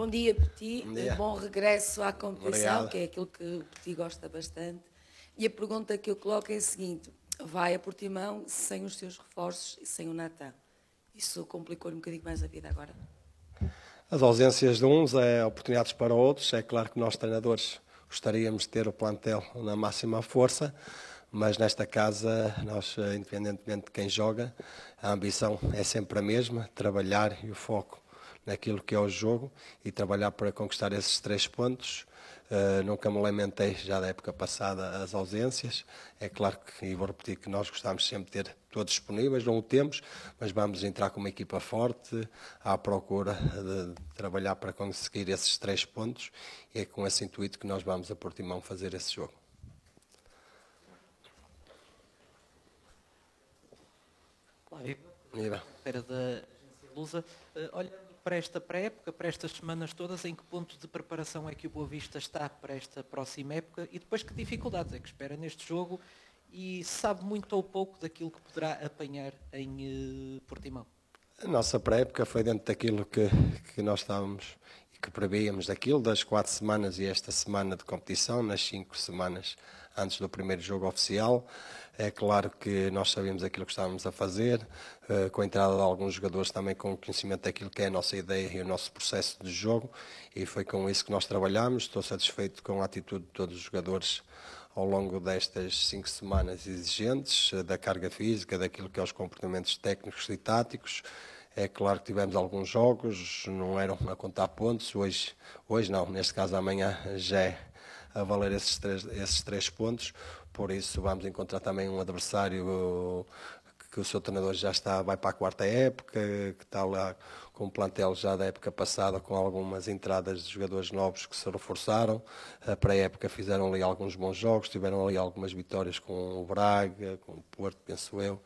Bom dia, Petit. Bom dia. Bom regresso à competição, que é aquilo que o Petit gosta bastante. E a pergunta que eu coloco é a seguinte: vai a Portimão sem os seus reforços e sem o Natan? Isso complicou-lhe um bocadinho mais a vida agora? As ausências de uns é oportunidades para outros. É claro que nós, treinadores, gostaríamos de ter o plantel na máxima força, mas nesta casa, nós, eh, independentemente de quem joga, a ambição é sempre a mesma: trabalhar e o foco naquilo que é o jogo e trabalhar para conquistar esses três pontos. Uh, nunca me lamentei já da época passada as ausências. É claro que, e vou repetir, que nós gostamos sempre de ter todos disponíveis, não o temos, mas vamos entrar com uma equipa forte à procura de, de trabalhar para conseguir esses três pontos e é com esse intuito que nós vamos a Portimão fazer esse jogo. Viva. Era da agência Lusa. Uh, olhando para esta pré-época, para estas semanas todas, em que ponto de preparação é que o Boa Vista está para esta próxima época e depois que dificuldades é que espera neste jogo e sabe muito ou pouco daquilo que poderá apanhar em uh, Portimão? A nossa pré-época foi dentro daquilo que, que nós estávamos e que prevíamos daquilo, das quatro semanas e esta semana de competição, nas cinco semanas antes do primeiro jogo oficial. É claro que nós sabíamos aquilo que estávamos a fazer, eh, com a entrada de alguns jogadores também com conhecimento daquilo que é a nossa ideia e o nosso processo de jogo, e foi com isso que nós trabalhamos. Estou satisfeito com a atitude de todos os jogadores ao longo destas cinco semanas exigentes, eh, da carga física, daquilo que é os comportamentos técnicos e táticos. É claro que tivemos alguns jogos, não eram a contar pontos, hoje, hoje não, neste caso amanhã já é a valer esses três, esses três pontos. Por isso vamos encontrar também um adversário que o seu treinador já está, vai para a quarta época, que está lá com um plantel já da época passada, com algumas entradas de jogadores novos que se reforçaram. Para a época fizeram ali alguns bons jogos, tiveram ali algumas vitórias com o Braga, com o Porto, penso eu.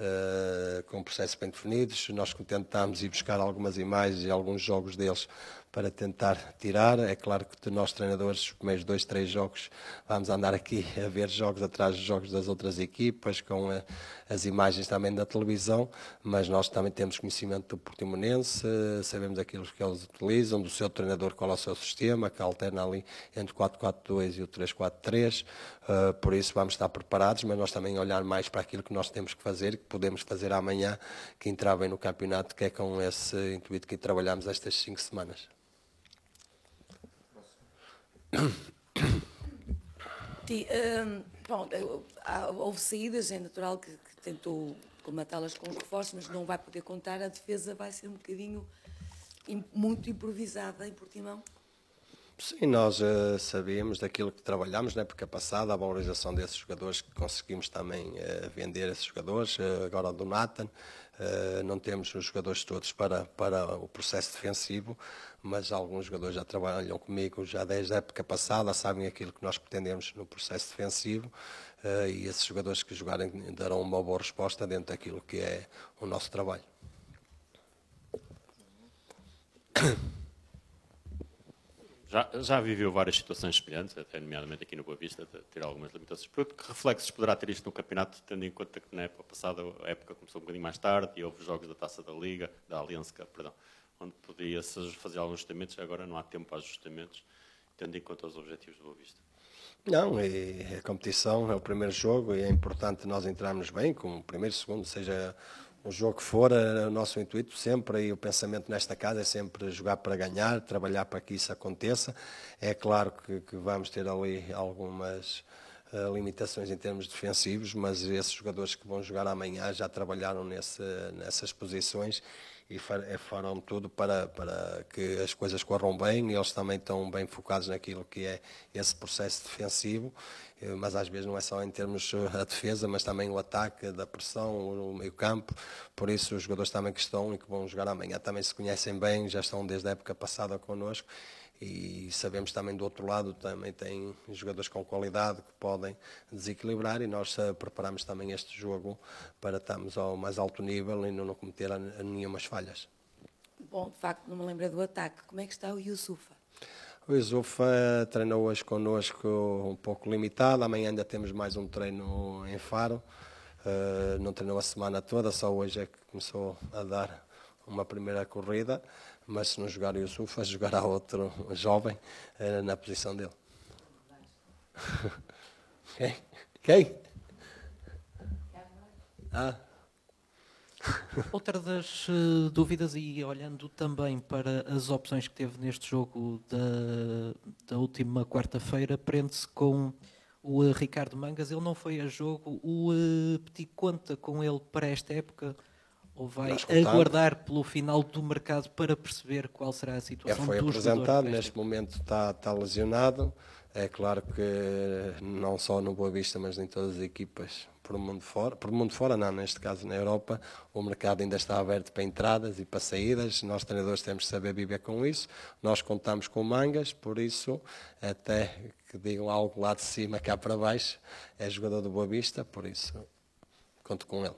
Uh, com processos bem definidos. Nós tentámos ir buscar algumas imagens e alguns jogos deles para tentar tirar. É claro que nós, treinadores, os primeiros dois, três jogos, vamos andar aqui a ver jogos atrás dos jogos das outras equipas, com a, as imagens também da televisão, mas nós também temos conhecimento do Portimonense, sabemos aquilo que eles utilizam, do seu treinador, qual é o seu sistema, que alterna ali entre o 4-4-2 e o 3-4-3. Uh, por isso vamos estar preparados, mas nós também olhar mais para aquilo que nós temos que fazer, que podemos fazer amanhã, que entrar bem no campeonato, que é com esse intuito que trabalhamos estas cinco semanas. Ti, hum, bom, houve saídas, é natural que, que tentou comatá-las com os reforços, mas não vai poder contar. A defesa vai ser um bocadinho muito improvisada em Portimão. Sim, nós uh, daquilo que trabalhamos na época passada, a valorização desses jogadores, que conseguimos também uh, vender esses jogadores, uh, agora do Nathan. não temos os jogadores todos para, para o processo defensivo, mas alguns jogadores já trabalham comigo já desde a época passada, sabem aquilo que nós pretendemos no processo defensivo e esses jogadores que jogarem darão uma boa resposta dentro daquilo que é o nosso trabalho. Já, já, viveu várias situações semelhantes, até nomeadamente aqui no Boa Vista, de ter algumas limitações. Que reflexos poderá ter isto no campeonato, tendo em conta que na época passada a época começou um bocadinho mais tarde e houve jogos da Taça da Liga, da Aliança, perdão, onde podia-se fazer alguns ajustamentos, agora não há tempo para ajustamentos, tendo em conta os objetivos do Boa Vista. Não, é, a competição é o primeiro jogo e é importante nós entrarmos bem com o primeiro, segundo, seja o jogo que for, o nosso intuito sempre e o pensamento nesta casa é sempre jogar para ganhar, trabalhar para que isso aconteça. É claro que, que vamos ter ali algumas uh, limitações em termos defensivos, mas esses jogadores que vão jogar amanhã já trabalharam nesse, nessas posições e eh, farão tudo para, para que as coisas corram bem. Eles também estão bem focados naquilo que é esse processo defensivo, eh, mas às vezes não é só em termos da defesa, mas também o ataque, da pressão, o meio campo. Por isso os jogadores também que estão e que vão jogar amanhã também se conhecem bem, já estão desde a época passada connosco e sabemos também do outro lado também tem jogadores com qualidade que podem desequilibrar e nós uh, preparamos também este jogo para estarmos ao mais alto nível e não, cometer nenhumas falhas. Bom, de facto não me lembro do ataque. Como é que está o Yusufa? O Yusufa treinou hoje connosco um pouco limitado, amanhã ainda temos mais um treino em Faro. Uh, não treinou a semana toda, só hoje é que começou a dar uma primeira corrida mas se não jogar o Yusufa, jogará outro jovem uh, na posição dele. Quem? Quem? Ah. Outra das uh, dúvidas, e olhando também para as opções que teve neste jogo da, da última quarta-feira, prende-se com o uh, Ricardo Mangas. Ele não foi a jogo. O uh, Petit conta com ele para esta época? Ou vai aguardar pelo final do mercado para perceber qual será a situação é, foi apresentado, neste momento está, está lesionado. É claro que não só no Boa Vista, mas em todas as equipas por mundo fora, por mundo fora não, neste caso na Europa, o mercado ainda está aberto para entradas e para saídas, nós treinadores temos de saber viver com isso, nós contamos com mangas, por isso, até que digam algo lá de cima, cá para baixo, é jogador do Boa Vista, por isso, conto com ele.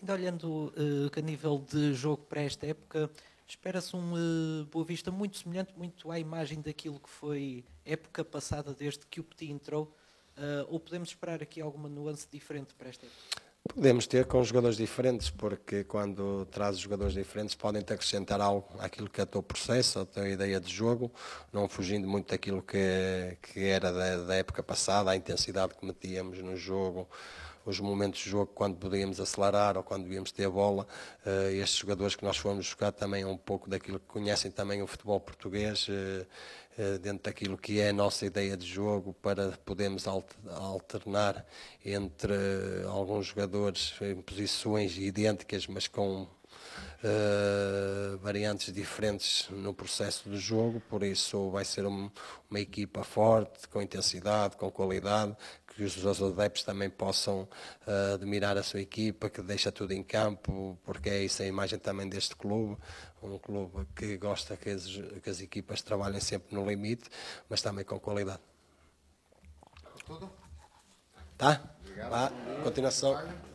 Ainda olhando uh, a nível de jogo para esta época, espera-se um uh, Boa Vista muito semelhante, muito à imagem daquilo que foi época passada, desde que o Petit entrou, Uh, ou podemos esperar aqui alguma nuance diferente para esta época? Podemos ter com jogadores diferentes, porque quando traz jogadores diferentes podem-te acrescentar algo àquilo que é o teu processo, a tua ideia de jogo, não fugindo muito daquilo que, que era da, da época passada, a intensidade que metíamos no jogo, os momentos de jogo quando podíamos acelerar ou quando devíamos ter a bola. Uh, estes jogadores que nós fomos jogar também é um pouco daquilo que conhecem também o futebol português. Uh, dentro daquilo que é a nossa ideia de jogo para podermos alternar entre alguns jogadores em posições idênticas, mas com Uh, variantes diferentes no processo do jogo, por isso vai ser um, uma equipa forte, com intensidade, com qualidade, que os adeptos também possam uh, admirar a sua equipa, que deixa tudo em campo, porque é isso a imagem também deste clube, um clube que gosta que as, que as equipas trabalhem sempre no limite, mas também com qualidade. Tudo? Tá? Obrigado. Continuação.